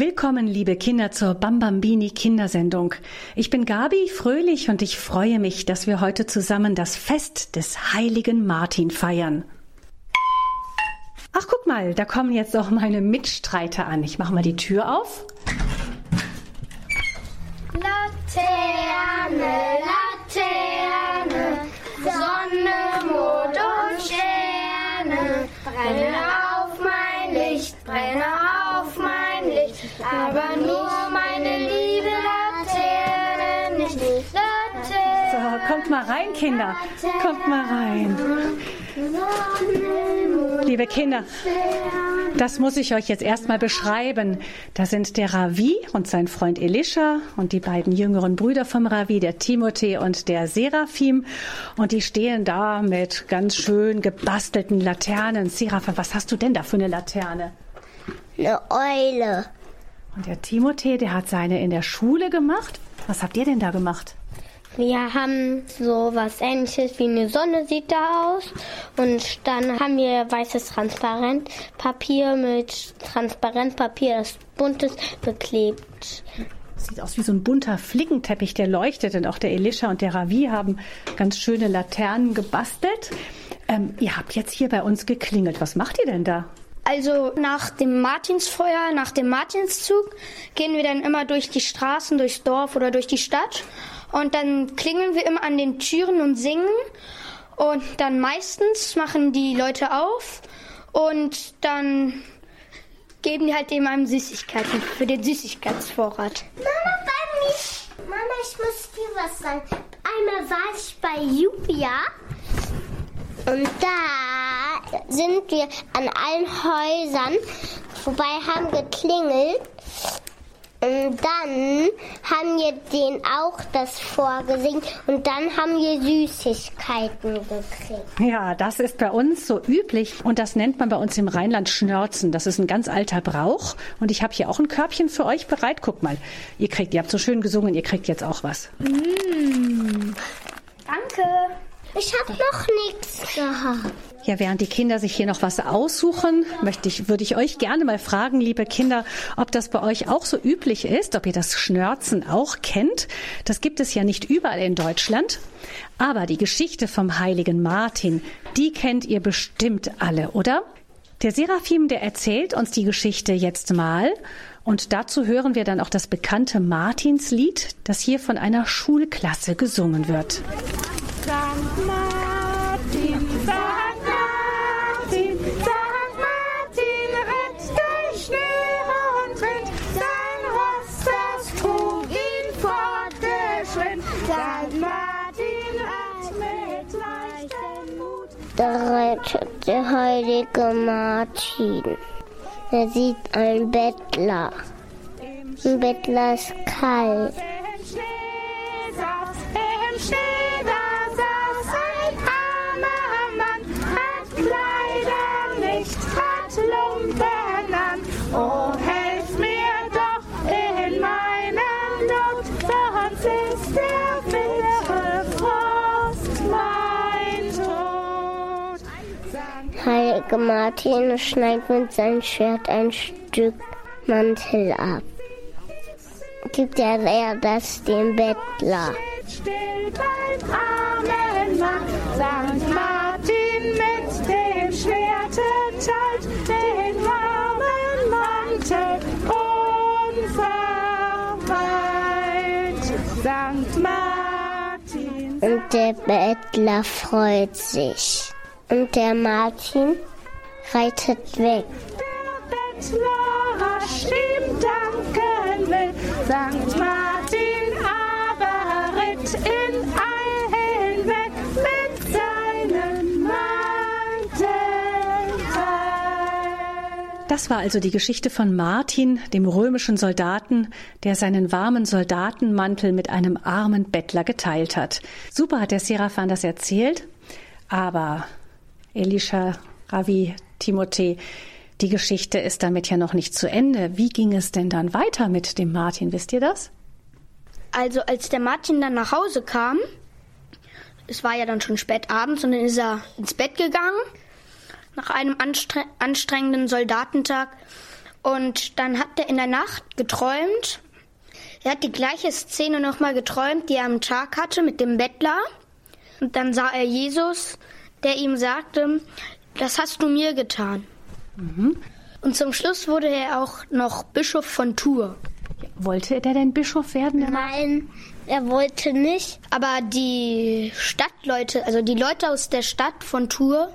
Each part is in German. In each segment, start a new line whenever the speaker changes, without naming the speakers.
Willkommen, liebe Kinder, zur Bambambini Kindersendung. Ich bin Gabi Fröhlich und ich freue mich, dass wir heute zusammen das Fest des heiligen Martin feiern. Ach, guck mal, da kommen jetzt auch meine Mitstreiter an. Ich mache mal die Tür auf.
Laterne,
kommt mal rein, Kinder. Kommt mal rein. Liebe Kinder, das muss ich euch jetzt erstmal beschreiben. Da sind der Ravi und sein Freund Elisha und die beiden jüngeren Brüder vom Ravi, der Timothée und der Seraphim. Und die stehen da mit ganz schön gebastelten Laternen. Seraphim, was hast du denn da für eine Laterne?
Eine Eule.
Und der Timothée, der hat seine in der Schule gemacht. Was habt ihr denn da gemacht?
Wir haben so was ähnliches wie eine Sonne sieht da aus. Und dann haben wir weißes Transparentpapier mit Transparentpapier, das buntes, beklebt.
Sieht aus wie so ein bunter Flickenteppich, der leuchtet. Und auch der Elisha und der Ravi haben ganz schöne Laternen gebastelt. Ähm, ihr habt jetzt hier bei uns geklingelt. Was macht ihr denn da?
Also nach dem Martinsfeuer, nach dem Martinszug gehen wir dann immer durch die Straßen, durchs Dorf oder durch die Stadt. Und dann klingeln wir immer an den Türen und singen. Und dann meistens machen die Leute auf und dann geben die halt eben einem Süßigkeiten für den Süßigkeitsvorrat.
Mama, bei mir. Mama, ich muss dir was sagen. Einmal war ich bei Julia und da sind wir an allen Häusern vorbei, haben geklingelt. Und dann haben wir denen auch das vorgesehen und dann haben wir Süßigkeiten gekriegt.
Ja, das ist bei uns so üblich und das nennt man bei uns im Rheinland Schnörzen. Das ist ein ganz alter Brauch und ich habe hier auch ein Körbchen für euch bereit. Guck mal, ihr kriegt, ihr habt so schön gesungen, ihr kriegt jetzt auch was.
Mmh. Danke.
Ich habe noch nichts gehabt.
Ja, während die Kinder sich hier noch was aussuchen, möchte ich, würde ich euch gerne mal fragen, liebe Kinder, ob das bei euch auch so üblich ist, ob ihr das Schnörzen auch kennt. Das gibt es ja nicht überall in Deutschland. Aber die Geschichte vom heiligen Martin, die kennt ihr bestimmt alle, oder? Der Seraphim, der erzählt uns die Geschichte jetzt mal. Und dazu hören wir dann auch das bekannte Martinslied, das hier von einer Schulklasse gesungen wird.
Sankt
Da rettet der heilige Martin. Er sieht einen Bettler. Ein Bettler ist kalt. Heilige Martin schneidet mit seinem Schwert ein Stück Mantel ab. Gibt er das dem Bettler.
still beim Mann. Sankt Martin mit dem Schwerte teilt den warmen Mantel unverweilt. Sankt Martin.
Und der Bettler freut sich. Und der Martin reitet weg.
Der Bettler rasch ihm danken will. Sankt Martin aber ritt in Eil hinweg mit seinem Mantel.
Das war also die Geschichte von Martin, dem römischen Soldaten, der seinen warmen Soldatenmantel mit einem armen Bettler geteilt hat. Super hat der Seraphan das erzählt, aber Elisha, Ravi, Timothée, die Geschichte ist damit ja noch nicht zu Ende. Wie ging es denn dann weiter mit dem Martin? Wisst ihr das?
Also als der Martin dann nach Hause kam, es war ja dann schon spät abends und dann ist er ins Bett gegangen nach einem anstre anstrengenden Soldatentag Und dann hat er in der Nacht geträumt. Er hat die gleiche Szene nochmal geträumt, die er am Tag hatte mit dem Bettler. Und dann sah er Jesus, der ihm sagte, das hast du mir getan. Mhm. Und zum Schluss wurde er auch noch Bischof von Tours.
Wollte der denn Bischof werden?
Nein, er wollte nicht.
Aber die Stadtleute, also die Leute aus der Stadt von Tours,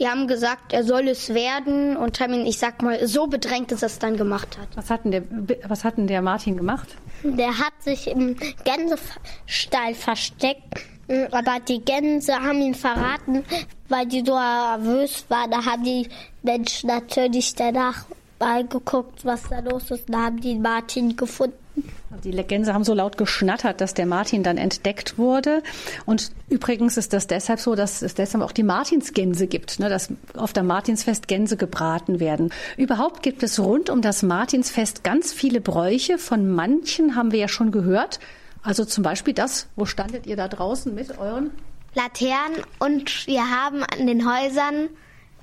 die haben gesagt, er soll es werden und haben ihn, ich sag mal, so bedrängt, dass er es dann gemacht hat.
Was hat denn der, was hat denn der Martin gemacht?
Der hat sich im Gänsestall versteckt, aber die Gänse haben ihn verraten, weil die so nervös waren. Da haben die Menschen natürlich danach mal geguckt, was da los ist. Da haben die Martin gefunden.
Die Gänse haben so laut geschnattert, dass der Martin dann entdeckt wurde. Und übrigens ist das deshalb so, dass es deshalb auch die Martinsgänse gibt, ne, dass auf der Martinsfest Gänse gebraten werden. Überhaupt gibt es rund um das Martinsfest ganz viele Bräuche. Von manchen haben wir ja schon gehört. Also zum Beispiel das, wo standet ihr da draußen mit euren
Laternen und wir haben an den Häusern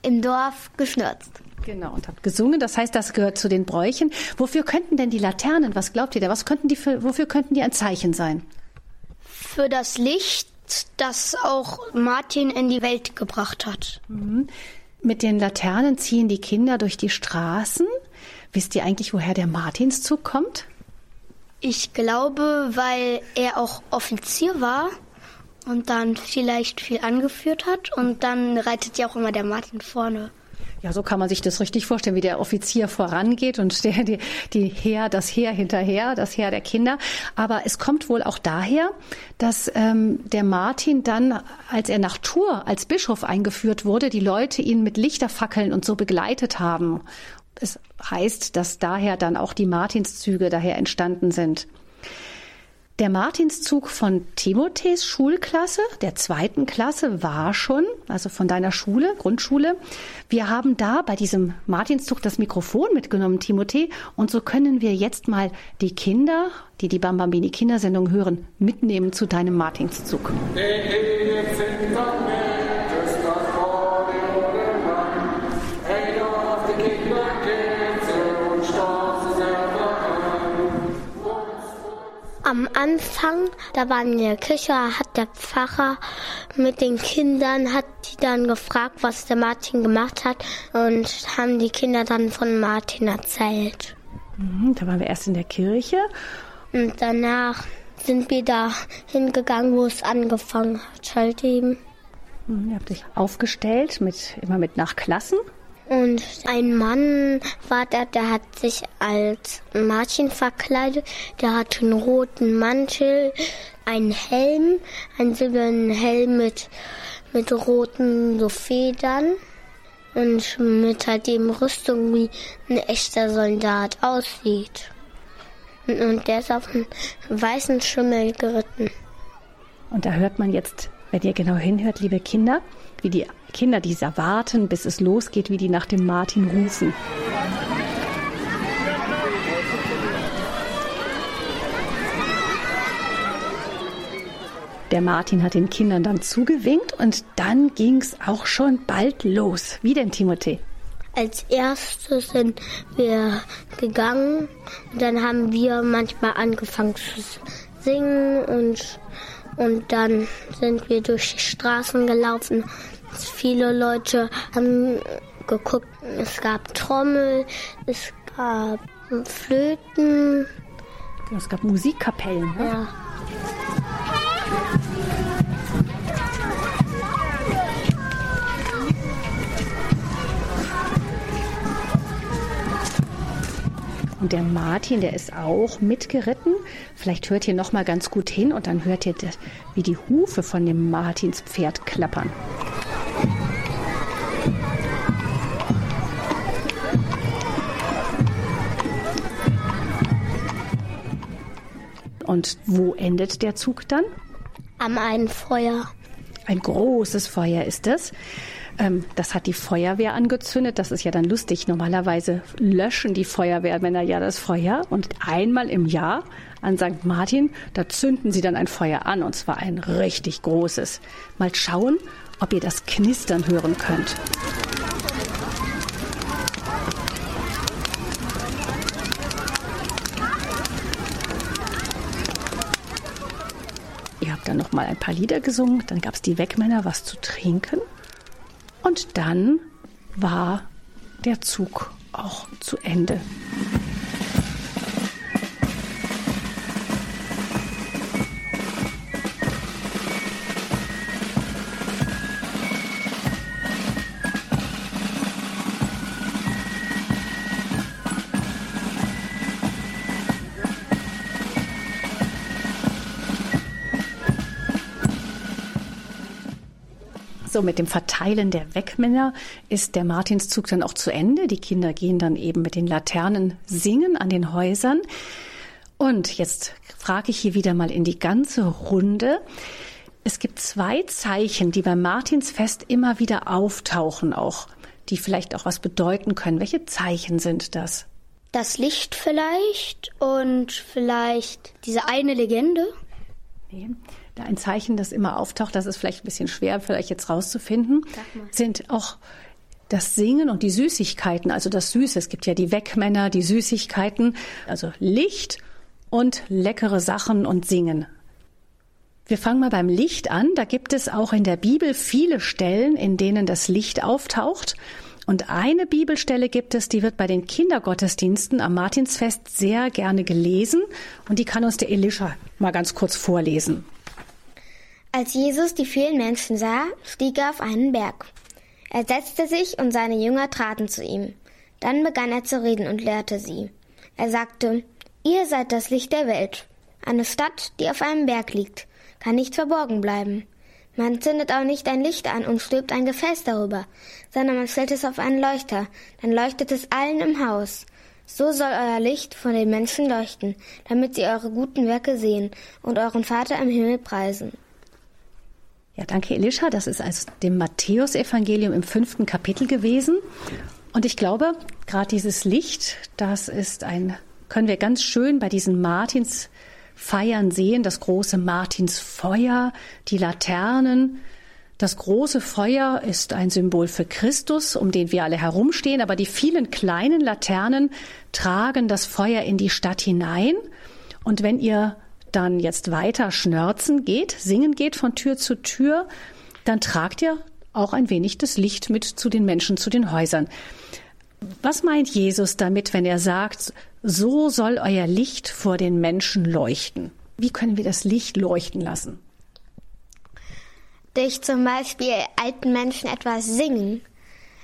im Dorf geschnürzt.
Genau, und habt gesungen. Das heißt, das gehört zu den Bräuchen. Wofür könnten denn die Laternen, was glaubt ihr da, was könnten die für, wofür könnten die ein Zeichen sein?
Für das Licht, das auch Martin in die Welt gebracht hat.
Mhm. Mit den Laternen ziehen die Kinder durch die Straßen. Wisst ihr eigentlich, woher der Martinszug kommt?
Ich glaube, weil er auch Offizier war und dann vielleicht viel angeführt hat und dann reitet ja auch immer der Martin vorne.
Ja, so kann man sich das richtig vorstellen, wie der Offizier vorangeht und der, die, die Heer, das Heer hinterher, das Heer der Kinder. Aber es kommt wohl auch daher, dass ähm, der Martin dann, als er nach Tours als Bischof eingeführt wurde, die Leute ihn mit Lichterfackeln und so begleitet haben. Es heißt, dass daher dann auch die Martinszüge daher entstanden sind. Der Martinszug von Timothees Schulklasse, der zweiten Klasse, war schon, also von deiner Schule, Grundschule. Wir haben da bei diesem Martinszug das Mikrofon mitgenommen, Timothée, und so können wir jetzt mal die Kinder, die die Bambambini Kindersendung hören, mitnehmen zu deinem Martinszug.
Am Anfang, da waren wir in der Küche, hat der Pfarrer mit den Kindern, hat die dann gefragt, was der Martin gemacht hat und haben die Kinder dann von Martin erzählt.
Mhm, da waren wir erst in der Kirche.
Und danach sind wir da hingegangen, wo es angefangen hat, halt eben.
Mhm, ihr habt euch aufgestellt, mit, immer mit nach Klassen.
Und ein Mann war da, der hat sich als Martin verkleidet. Der hatte einen roten Mantel, einen Helm, einen silbernen Helm mit, mit roten so Federn und mit halt dem Rüstung wie ein echter Soldat aussieht. Und, und der ist auf einen weißen Schimmel geritten.
Und da hört man jetzt, wenn ihr genau hinhört, liebe Kinder, wie die Kinder, die erwarten, bis es losgeht, wie die nach dem Martin rufen. Der Martin hat den Kindern dann zugewinkt und dann ging es auch schon bald los. Wie denn, Timothée?
Als erstes sind wir gegangen und dann haben wir manchmal angefangen zu singen und, und dann sind wir durch die Straßen gelaufen Viele Leute haben geguckt, es gab Trommel, es gab Flöten.
Es gab Musikkapellen. Ne? Ja. Und der Martin, der ist auch mitgeritten. Vielleicht hört ihr noch mal ganz gut hin und dann hört ihr, wie die Hufe von dem Martinspferd klappern. Und wo endet der Zug dann?
Am einen Feuer.
Ein großes Feuer ist es. Ähm, das hat die Feuerwehr angezündet. Das ist ja dann lustig. Normalerweise löschen die Feuerwehrmänner ja das Feuer und einmal im Jahr an St. Martin, da zünden sie dann ein Feuer an und zwar ein richtig großes. Mal schauen, ob ihr das Knistern hören könnt. Ihr habt dann noch mal ein paar Lieder gesungen, dann gab es die Wegmänner was zu trinken und dann war der Zug auch zu Ende. So, mit dem Verteilen der Wegmänner ist der Martinszug dann auch zu Ende. Die Kinder gehen dann eben mit den Laternen singen an den Häusern. Und jetzt frage ich hier wieder mal in die ganze Runde. Es gibt zwei Zeichen, die beim Martinsfest immer wieder auftauchen, auch, die vielleicht auch was bedeuten können. Welche Zeichen sind das?
Das Licht vielleicht und vielleicht diese eine Legende.
Nee ein Zeichen, das immer auftaucht, das ist vielleicht ein bisschen schwer, vielleicht jetzt rauszufinden, sind auch das Singen und die Süßigkeiten, also das Süße. Es gibt ja die Wegmänner, die Süßigkeiten, also Licht und leckere Sachen und Singen. Wir fangen mal beim Licht an. Da gibt es auch in der Bibel viele Stellen, in denen das Licht auftaucht. Und eine Bibelstelle gibt es, die wird bei den Kindergottesdiensten am Martinsfest sehr gerne gelesen. Und die kann uns der Elisha mal ganz kurz vorlesen.
Als Jesus die vielen Menschen sah, stieg er auf einen Berg. Er setzte sich und seine Jünger traten zu ihm. Dann begann er zu reden und lehrte sie. Er sagte, Ihr seid das Licht der Welt. Eine Stadt, die auf einem Berg liegt, kann nicht verborgen bleiben. Man zündet auch nicht ein Licht an und stülpt ein Gefäß darüber, sondern man stellt es auf einen Leuchter, dann leuchtet es allen im Haus. So soll euer Licht von den Menschen leuchten, damit sie eure guten Werke sehen und euren Vater im Himmel preisen.
Ja, danke, Elisha. Das ist aus dem Matthäusevangelium im fünften Kapitel gewesen. Und ich glaube, gerade dieses Licht, das ist ein, können wir ganz schön bei diesen Martinsfeiern sehen, das große Martinsfeuer, die Laternen. Das große Feuer ist ein Symbol für Christus, um den wir alle herumstehen, aber die vielen kleinen Laternen tragen das Feuer in die Stadt hinein. Und wenn ihr dann jetzt weiter schnörzen geht, singen geht von Tür zu Tür, dann tragt ihr auch ein wenig das Licht mit zu den Menschen, zu den Häusern. Was meint Jesus damit, wenn er sagt, so soll euer Licht vor den Menschen leuchten? Wie können wir das Licht leuchten lassen?
Durch zum Beispiel alten Menschen etwas singen.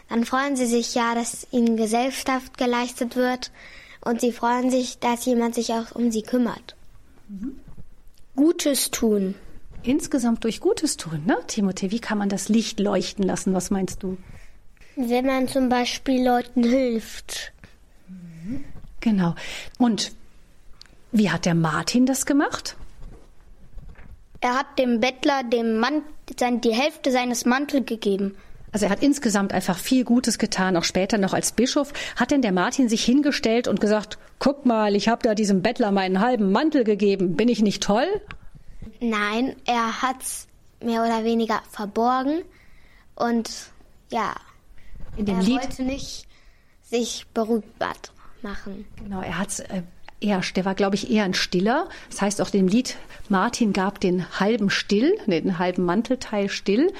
Dann freuen sie sich ja, dass ihnen Gesellschaft geleistet wird und sie freuen sich, dass jemand sich auch um sie kümmert.
Gutes tun.
Insgesamt durch Gutes tun, ne, Timothée? Wie kann man das Licht leuchten lassen? Was meinst du?
Wenn man zum Beispiel Leuten hilft.
Genau. Und wie hat der Martin das gemacht?
Er hat dem Bettler dem Mann, die Hälfte seines Mantels gegeben.
Also er hat insgesamt einfach viel Gutes getan, auch später noch als Bischof. Hat denn der Martin sich hingestellt und gesagt, guck mal, ich habe da diesem Bettler meinen halben Mantel gegeben, bin ich nicht toll?
Nein, er hat's mehr oder weniger verborgen und ja,
in dem
er
Lied
wollte nicht sich berühmt machen.
Genau, er hat's äh, eher, der war, glaube ich, eher ein Stiller. Das heißt auch dem Lied, Martin gab den halben Still, den halben Mantelteil still.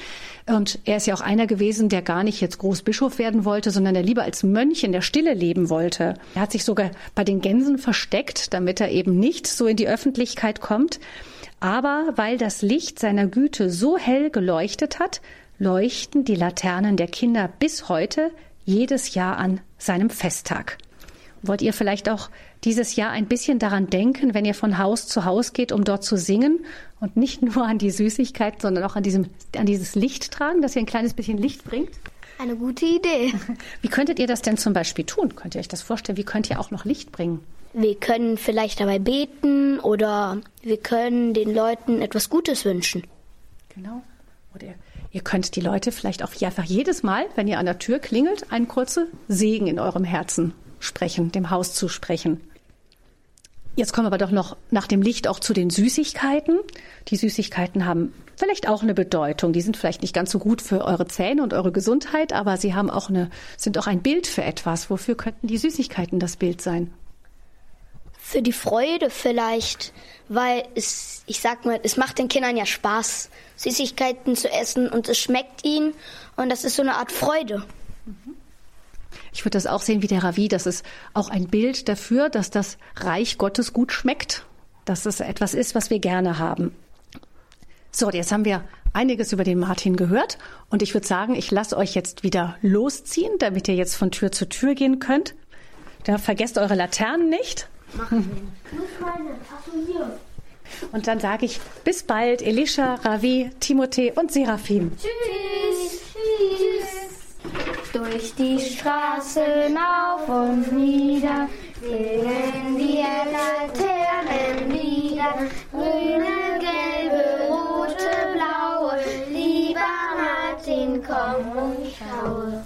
Und er ist ja auch einer gewesen, der gar nicht jetzt Großbischof werden wollte, sondern der lieber als Mönch in der Stille leben wollte. Er hat sich sogar bei den Gänsen versteckt, damit er eben nicht so in die Öffentlichkeit kommt. Aber weil das Licht seiner Güte so hell geleuchtet hat, leuchten die Laternen der Kinder bis heute jedes Jahr an seinem Festtag. Wollt ihr vielleicht auch dieses Jahr ein bisschen daran denken, wenn ihr von Haus zu Haus geht, um dort zu singen und nicht nur an die Süßigkeit, sondern auch an, diesem, an dieses Licht tragen, dass ihr ein kleines bisschen Licht bringt?
Eine gute Idee.
Wie könntet ihr das denn zum Beispiel tun? Könnt ihr euch das vorstellen? Wie könnt ihr auch noch Licht bringen?
Wir können vielleicht dabei beten oder wir können den Leuten etwas Gutes wünschen.
Genau. Oder ihr, ihr könnt die Leute vielleicht auch einfach jedes Mal, wenn ihr an der Tür klingelt, einen kurzen Segen in eurem Herzen sprechen, dem Haus zu sprechen. Jetzt kommen wir aber doch noch nach dem Licht auch zu den Süßigkeiten. Die Süßigkeiten haben vielleicht auch eine Bedeutung. Die sind vielleicht nicht ganz so gut für eure Zähne und eure Gesundheit, aber sie haben auch eine, sind auch ein Bild für etwas. Wofür könnten die Süßigkeiten das Bild sein?
Für die Freude vielleicht, weil es ich sag mal, es macht den Kindern ja Spaß, Süßigkeiten zu essen und es schmeckt ihnen und das ist so eine Art Freude.
Ich würde das auch sehen wie der Ravi. Das ist auch ein Bild dafür, dass das Reich Gottes gut schmeckt, dass es etwas ist, was wir gerne haben. So, jetzt haben wir einiges über den Martin gehört und ich würde sagen, ich lasse euch jetzt wieder losziehen, damit ihr jetzt von Tür zu Tür gehen könnt. Da vergesst eure Laternen nicht. Machen. Und dann sage ich bis bald, Elisha, Ravi, Timothée und Seraphim.
Tschüss. Durch die Straßen auf und nieder singen wir Laternen wieder. Grüne, gelbe, rote, blaue. Lieber Martin, komm und schaue.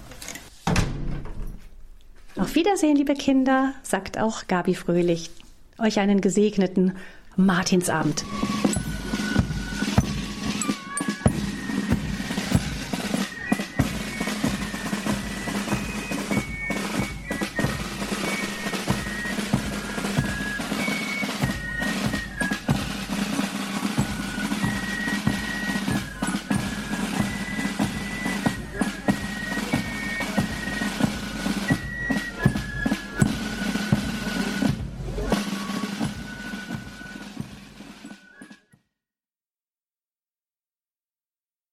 Auf Wiedersehen, liebe Kinder, sagt auch Gabi Fröhlich. Euch einen gesegneten Martinsabend.